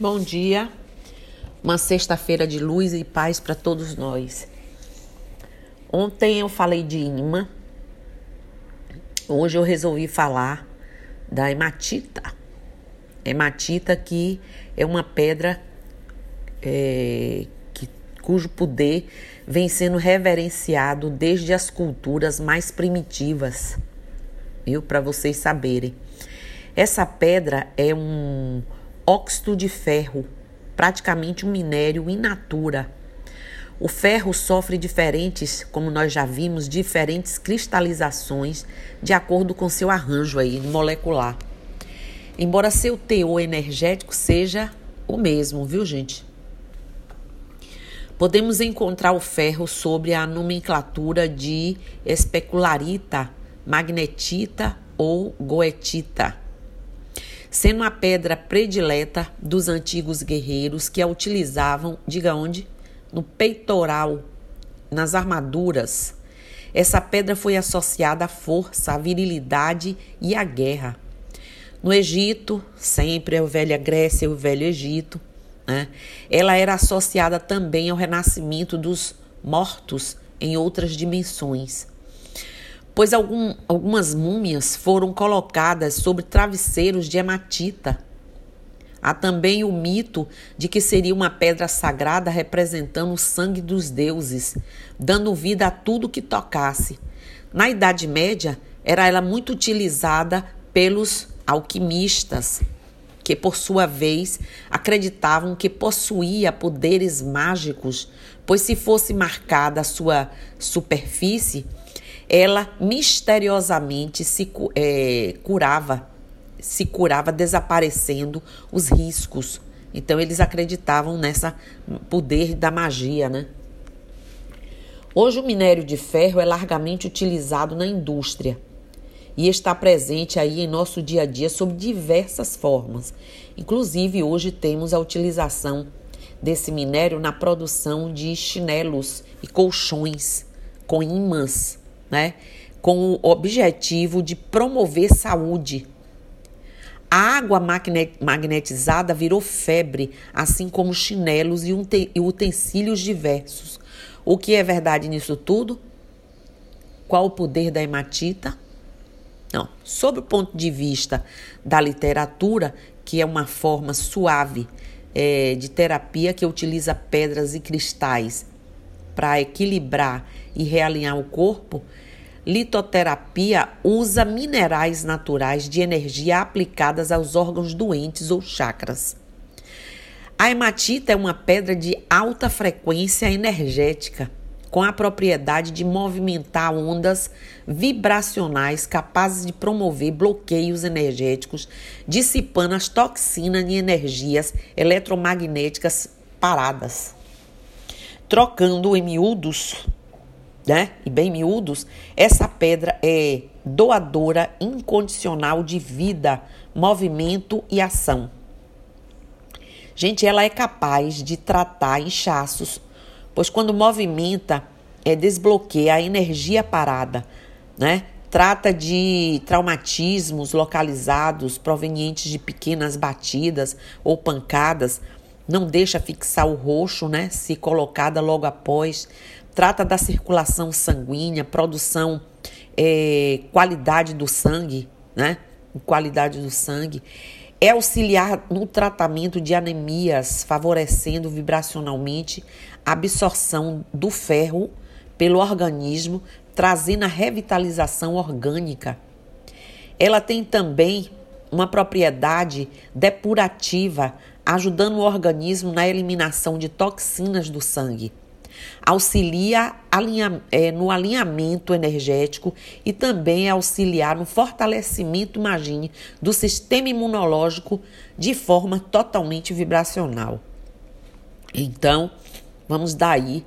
Bom dia, uma sexta-feira de luz e paz para todos nós. Ontem eu falei de imã, hoje eu resolvi falar da hematita. Hematita que é uma pedra é, que, cujo poder vem sendo reverenciado desde as culturas mais primitivas, viu? Para vocês saberem. Essa pedra é um óxido de ferro, praticamente um minério in natura. O ferro sofre diferentes, como nós já vimos, diferentes cristalizações de acordo com seu arranjo aí molecular. Embora seu teor energético seja o mesmo, viu, gente? Podemos encontrar o ferro sobre a nomenclatura de especularita, magnetita ou goetita sendo a pedra predileta dos antigos guerreiros que a utilizavam, diga onde? No peitoral, nas armaduras. Essa pedra foi associada à força, à virilidade e à guerra. No Egito, sempre a velha Grécia e o velho Egito, né? ela era associada também ao renascimento dos mortos em outras dimensões pois algum, algumas múmias foram colocadas sobre travesseiros de hematita. Há também o mito de que seria uma pedra sagrada representando o sangue dos deuses, dando vida a tudo que tocasse. Na Idade Média, era ela muito utilizada pelos alquimistas, que por sua vez acreditavam que possuía poderes mágicos, pois se fosse marcada a sua superfície, ela misteriosamente se é, curava, se curava desaparecendo os riscos. Então eles acreditavam nessa poder da magia, né? Hoje o minério de ferro é largamente utilizado na indústria e está presente aí em nosso dia a dia sob diversas formas. Inclusive hoje temos a utilização desse minério na produção de chinelos e colchões com imãs né? Com o objetivo de promover saúde. A água magnetizada virou febre, assim como chinelos e utensílios diversos. O que é verdade nisso tudo? Qual o poder da hematita? Não, sob o ponto de vista da literatura, que é uma forma suave é, de terapia que utiliza pedras e cristais para equilibrar e realinhar o corpo, litoterapia usa minerais naturais de energia aplicadas aos órgãos doentes ou chakras. A hematita é uma pedra de alta frequência energética, com a propriedade de movimentar ondas vibracionais capazes de promover bloqueios energéticos, dissipando as toxinas e energias eletromagnéticas paradas trocando em miúdos, né? E bem miúdos, essa pedra é doadora incondicional de vida, movimento e ação. Gente, ela é capaz de tratar inchaços, pois quando movimenta, é, desbloqueia a energia parada, né? Trata de traumatismos localizados provenientes de pequenas batidas ou pancadas, não deixa fixar o roxo, né? Se colocada logo após. Trata da circulação sanguínea, produção, é, qualidade do sangue, né? Qualidade do sangue. É auxiliar no tratamento de anemias, favorecendo vibracionalmente a absorção do ferro pelo organismo, trazendo a revitalização orgânica. Ela tem também uma propriedade depurativa, ajudando o organismo na eliminação de toxinas do sangue. Auxilia alinha, é, no alinhamento energético e também auxiliar no fortalecimento, imagine, do sistema imunológico de forma totalmente vibracional. Então, vamos daí,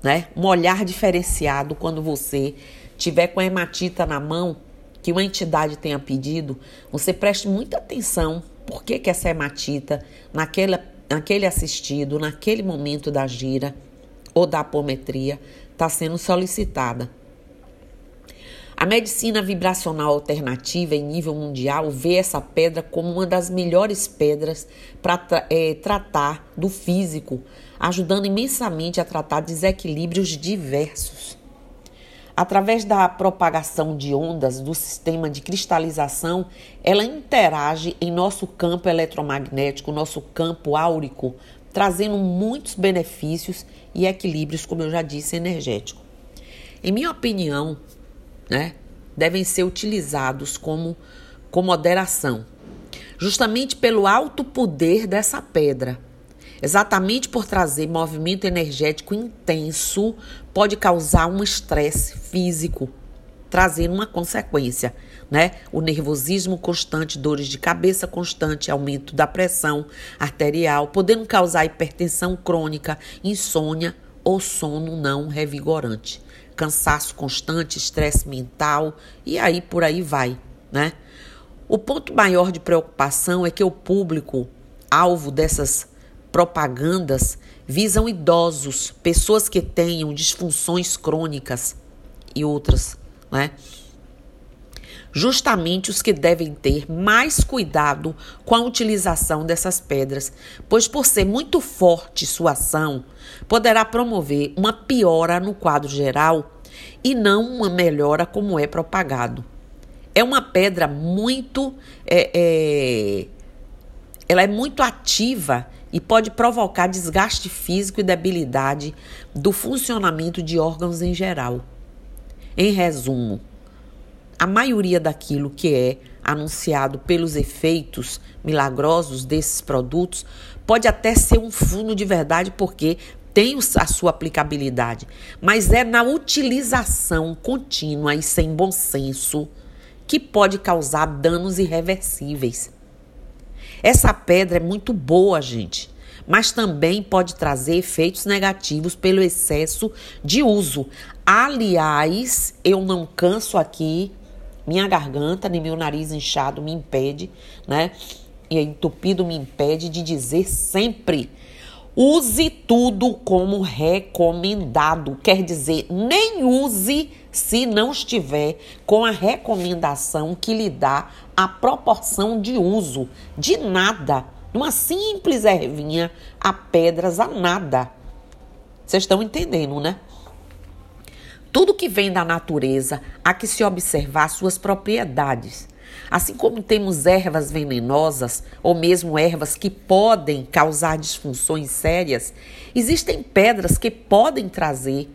né, um olhar diferenciado quando você tiver com a hematita na mão que uma entidade tenha pedido, você preste muita atenção por que, que essa hematita, naquela, naquele assistido, naquele momento da gira ou da apometria, está sendo solicitada. A medicina vibracional alternativa em nível mundial vê essa pedra como uma das melhores pedras para é, tratar do físico, ajudando imensamente a tratar desequilíbrios diversos. Através da propagação de ondas do sistema de cristalização, ela interage em nosso campo eletromagnético, nosso campo áurico, trazendo muitos benefícios e equilíbrios, como eu já disse, energético. Em minha opinião, né, devem ser utilizados como com moderação, justamente pelo alto poder dessa pedra. Exatamente por trazer movimento energético intenso, pode causar um estresse físico, trazendo uma consequência, né? O nervosismo constante, dores de cabeça constante, aumento da pressão arterial, podendo causar hipertensão crônica, insônia ou sono não revigorante cansaço constante, estresse mental e aí por aí vai, né? O ponto maior de preocupação é que o público alvo dessas propagandas visam idosos, pessoas que tenham disfunções crônicas e outras, né? Justamente os que devem ter mais cuidado com a utilização dessas pedras, pois por ser muito forte sua ação, poderá promover uma piora no quadro geral e não uma melhora como é propagado. É uma pedra muito. É, é, ela é muito ativa e pode provocar desgaste físico e debilidade do funcionamento de órgãos em geral. Em resumo, a maioria daquilo que é anunciado pelos efeitos milagrosos desses produtos pode até ser um fundo de verdade, porque tem a sua aplicabilidade, mas é na utilização contínua e sem bom senso que pode causar danos irreversíveis. Essa pedra é muito boa, gente, mas também pode trazer efeitos negativos pelo excesso de uso. Aliás, eu não canso aqui, minha garganta nem meu nariz inchado me impede, né? E entupido me impede de dizer sempre Use tudo como recomendado, quer dizer, nem use se não estiver com a recomendação que lhe dá a proporção de uso. De nada, uma simples ervinha a pedras a nada. Vocês estão entendendo, né? Tudo que vem da natureza há que se observar suas propriedades. Assim como temos ervas venenosas ou mesmo ervas que podem causar disfunções sérias, existem pedras que podem trazer,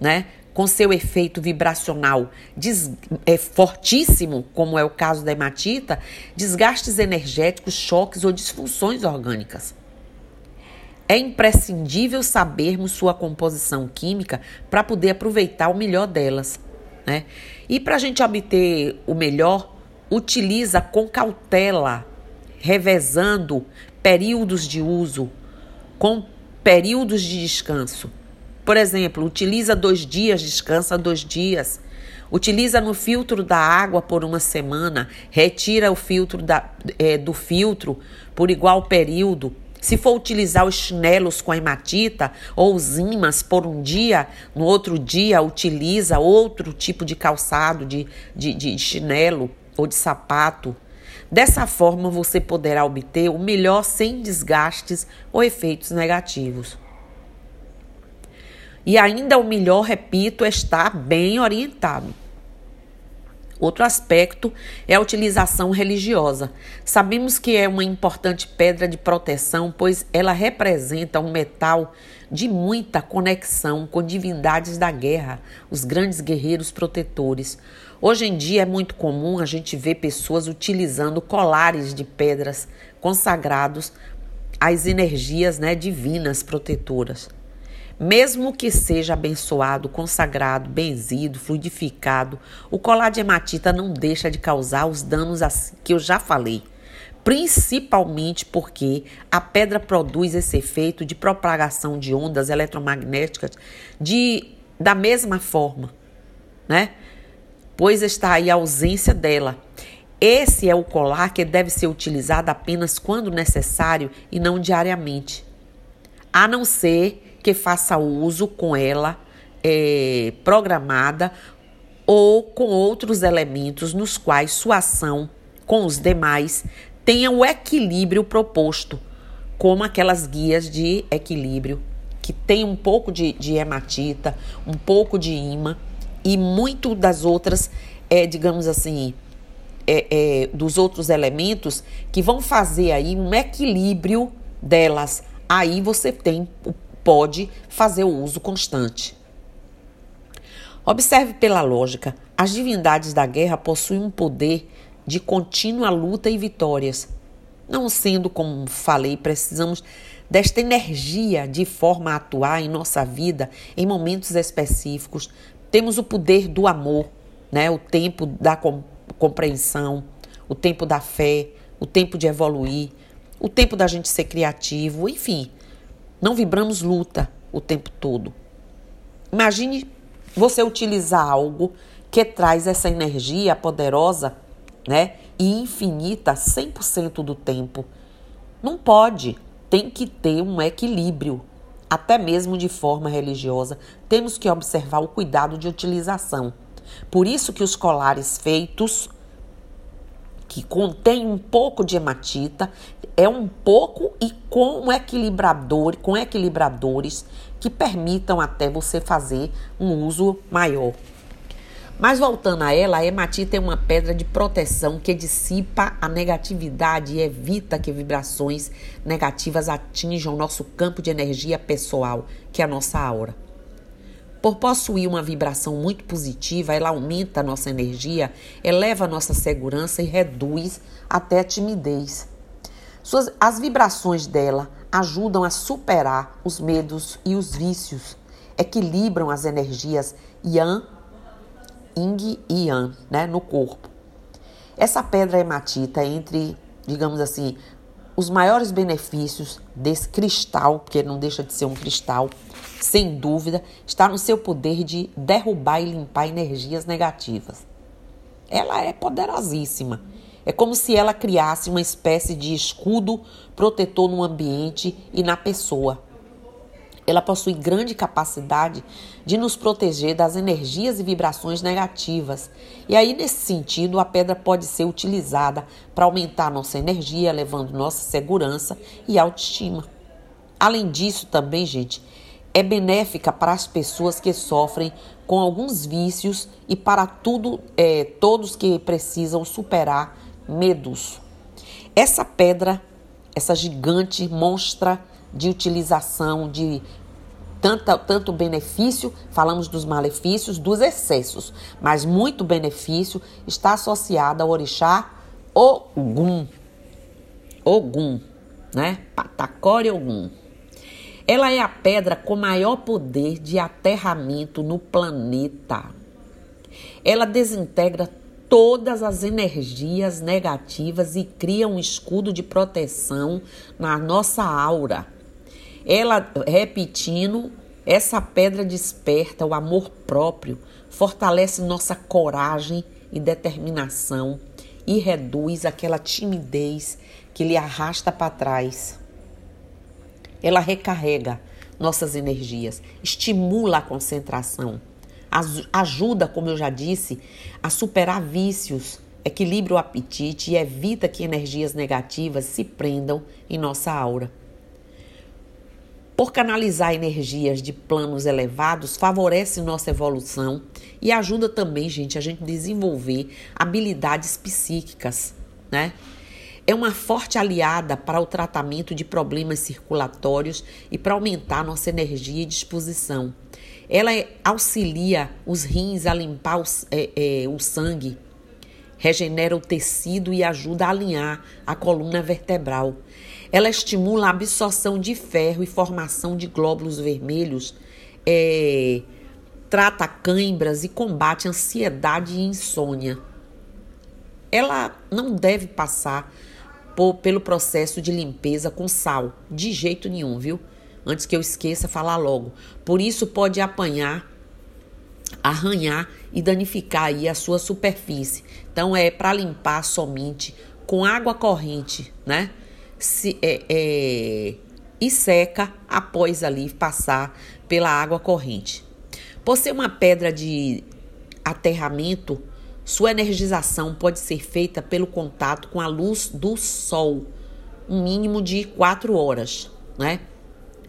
né, com seu efeito vibracional des, é, fortíssimo, como é o caso da hematita, desgastes energéticos, choques ou disfunções orgânicas. É imprescindível sabermos sua composição química para poder aproveitar o melhor delas. Né? E para a gente obter o melhor, utiliza com cautela, revezando períodos de uso com períodos de descanso. Por exemplo, utiliza dois dias, descansa dois dias. Utiliza no filtro da água por uma semana, retira o filtro da, é, do filtro por igual período. Se for utilizar os chinelos com hematita ou os ímãs por um dia, no outro dia utiliza outro tipo de calçado, de, de, de chinelo ou de sapato. Dessa forma, você poderá obter o melhor sem desgastes ou efeitos negativos. E ainda o melhor, repito, é estar bem orientado. Outro aspecto é a utilização religiosa. Sabemos que é uma importante pedra de proteção, pois ela representa um metal de muita conexão com divindades da guerra, os grandes guerreiros protetores. Hoje em dia é muito comum a gente ver pessoas utilizando colares de pedras consagrados às energias né, divinas protetoras. Mesmo que seja abençoado, consagrado, benzido, fluidificado, o colar de hematita não deixa de causar os danos que eu já falei. Principalmente porque a pedra produz esse efeito de propagação de ondas eletromagnéticas de, da mesma forma, né? pois está aí a ausência dela. Esse é o colar que deve ser utilizado apenas quando necessário e não diariamente, a não ser que faça uso com ela é, programada ou com outros elementos nos quais sua ação com os demais tenha o equilíbrio proposto, como aquelas guias de equilíbrio que tem um pouco de, de hematita, um pouco de imã e muito das outras, é, digamos assim, é, é, dos outros elementos que vão fazer aí um equilíbrio delas. Aí você tem, pode fazer o uso constante. Observe pela lógica, as divindades da guerra possuem um poder de contínua luta e vitórias. Não sendo, como falei, precisamos desta energia de forma a atuar em nossa vida em momentos específicos. Temos o poder do amor, né? o tempo da compreensão, o tempo da fé, o tempo de evoluir, o tempo da gente ser criativo, enfim. Não vibramos luta o tempo todo. Imagine você utilizar algo que traz essa energia poderosa, né, e infinita 100% do tempo. Não pode, tem que ter um equilíbrio. Até mesmo de forma religiosa, temos que observar o cuidado de utilização. Por isso que os colares feitos que contém um pouco de hematita, é um pouco e com equilibrador, com equilibradores que permitam até você fazer um uso maior. Mas voltando a ela, a hematita é uma pedra de proteção que dissipa a negatividade e evita que vibrações negativas atinjam o nosso campo de energia pessoal, que é a nossa aura. Por possuir uma vibração muito positiva, ela aumenta a nossa energia, eleva a nossa segurança e reduz até a timidez. Suas, as vibrações dela ajudam a superar os medos e os vícios, equilibram as energias Yang, Yin e Yang né, no corpo. Essa pedra hematita, entre, digamos assim, os maiores benefícios desse cristal, porque não deixa de ser um cristal, sem dúvida, está no seu poder de derrubar e limpar energias negativas. Ela é poderosíssima. É como se ela criasse uma espécie de escudo protetor no ambiente e na pessoa. Ela possui grande capacidade de nos proteger das energias e vibrações negativas. E aí, nesse sentido, a pedra pode ser utilizada para aumentar nossa energia, levando nossa segurança e autoestima. Além disso, também, gente, é benéfica para as pessoas que sofrem com alguns vícios e para tudo, é, todos que precisam superar medos. Essa pedra, essa gigante monstra de utilização de tanto, tanto benefício, falamos dos malefícios, dos excessos, mas muito benefício está associado ao orixá Ogum. Ogum, né? Patacore Ogum. Ela é a pedra com maior poder de aterramento no planeta. Ela desintegra todas as energias negativas e cria um escudo de proteção na nossa aura. Ela, repetindo, essa pedra desperta o amor próprio, fortalece nossa coragem e determinação e reduz aquela timidez que lhe arrasta para trás. Ela recarrega nossas energias, estimula a concentração, ajuda, como eu já disse, a superar vícios, equilibra o apetite e evita que energias negativas se prendam em nossa aura. Por canalizar energias de planos elevados, favorece nossa evolução e ajuda também, gente, a gente desenvolver habilidades psíquicas, né? É uma forte aliada para o tratamento de problemas circulatórios e para aumentar nossa energia e disposição. Ela auxilia os rins a limpar os, é, é, o sangue, regenera o tecido e ajuda a alinhar a coluna vertebral. Ela estimula a absorção de ferro e formação de glóbulos vermelhos, é, trata cãibras e combate ansiedade e insônia. Ela não deve passar por, pelo processo de limpeza com sal, de jeito nenhum, viu? Antes que eu esqueça, falar logo. Por isso pode apanhar, arranhar e danificar aí a sua superfície. Então é para limpar somente com água corrente, né? se, é, é, e seca após ali passar pela água corrente. Por ser uma pedra de aterramento, sua energização pode ser feita pelo contato com a luz do sol, um mínimo de quatro horas, né?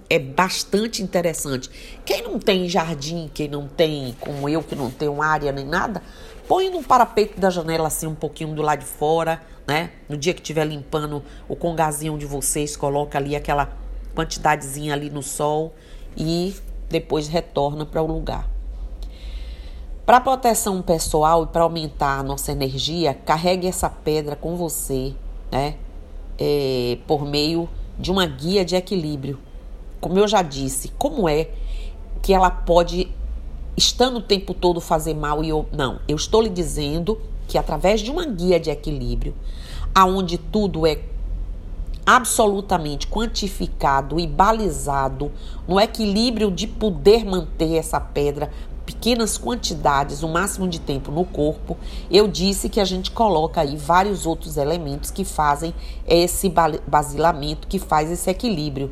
É bastante interessante. Quem não tem jardim, quem não tem, como eu, que não tem uma área nem nada, põe no parapeito da janela assim um pouquinho do lado de fora, né? No dia que estiver limpando o congazinho de vocês, coloca ali aquela quantidadezinha ali no sol e depois retorna para o lugar. Para proteção pessoal e para aumentar a nossa energia, carregue essa pedra com você, né? É, por meio de uma guia de equilíbrio. Como eu já disse, como é que ela pode, estando o tempo todo, fazer mal e eu. Não, eu estou lhe dizendo que através de uma guia de equilíbrio, aonde tudo é absolutamente quantificado e balizado no equilíbrio de poder manter essa pedra pequenas quantidades, o máximo de tempo no corpo, eu disse que a gente coloca aí vários outros elementos que fazem esse basilamento, que faz esse equilíbrio.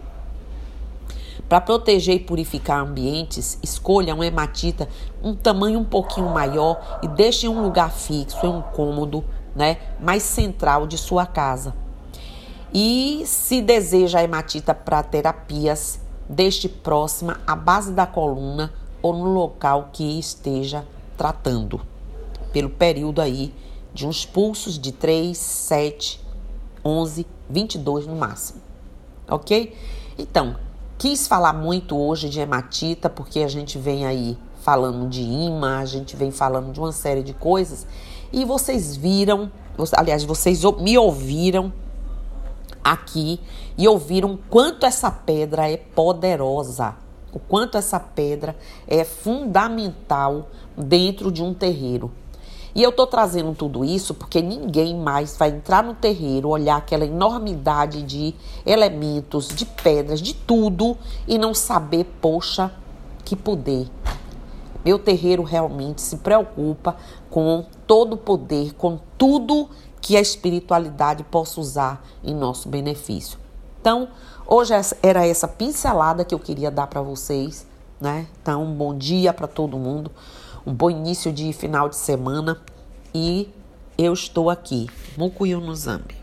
Para proteger e purificar ambientes, escolha uma hematita um tamanho um pouquinho maior e deixe em um lugar fixo, em um cômodo, né, mais central de sua casa. E se deseja a hematita para terapias, deixe próxima à base da coluna ou no local que esteja tratando, pelo período aí de uns pulsos de 3, 7, 11, 22 no máximo. Ok? Então, quis falar muito hoje de hematita porque a gente vem aí falando de imã, a gente vem falando de uma série de coisas e vocês viram, aliás, vocês me ouviram aqui e ouviram quanto essa pedra é poderosa o quanto essa pedra é fundamental dentro de um terreiro. E eu estou trazendo tudo isso porque ninguém mais vai entrar no terreiro, olhar aquela enormidade de elementos, de pedras, de tudo e não saber, poxa, que poder. Meu terreiro realmente se preocupa com todo o poder, com tudo que a espiritualidade possa usar em nosso benefício. Então, hoje era essa pincelada que eu queria dar para vocês, né? Então, um bom dia para todo mundo, um bom início de final de semana e eu estou aqui, Mucuyu no Zambi.